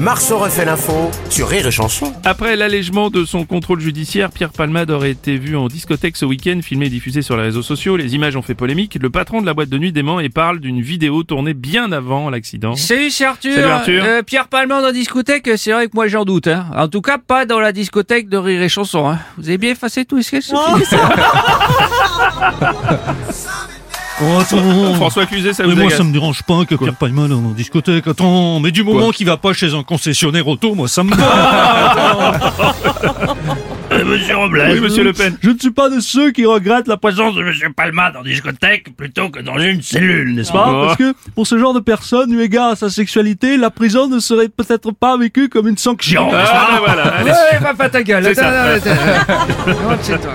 Marceau refait l'info sur Rire et Chanson. Après l'allègement de son contrôle judiciaire, Pierre Palmade aurait été vu en discothèque ce week-end, filmé et diffusé sur les réseaux sociaux. Les images ont fait polémique. Le patron de la boîte de nuit dément et parle d'une vidéo tournée bien avant l'accident. Salut, c'est Arthur. Salut, Arthur. Euh, Pierre Palmade en discothèque, c'est vrai que moi j'en doute. Hein. En tout cas, pas dans la discothèque de Rire et Chanson. Hein. Vous avez bien effacé tout ce que ça Oh, attends. François Cluzet, ça Mais vous moi, agace ça me dérange pas que Pierre Palman en discothèque. Attends, mais du moment qu'il va pas chez un concessionnaire auto, moi, ça me va. Monsieur Robles, Oui, monsieur Le Pen. Je ne suis pas de ceux qui regrettent la présence de Monsieur Palma dans discothèque plutôt que dans une cellule, n'est-ce pas? Pas, parce que pour ce genre de personne, eu égard à sa sexualité, la prison ne serait peut-être pas vécue comme une sanction. Ah, voilà, allez. Ouais, va pas ta gueule. C'est toi.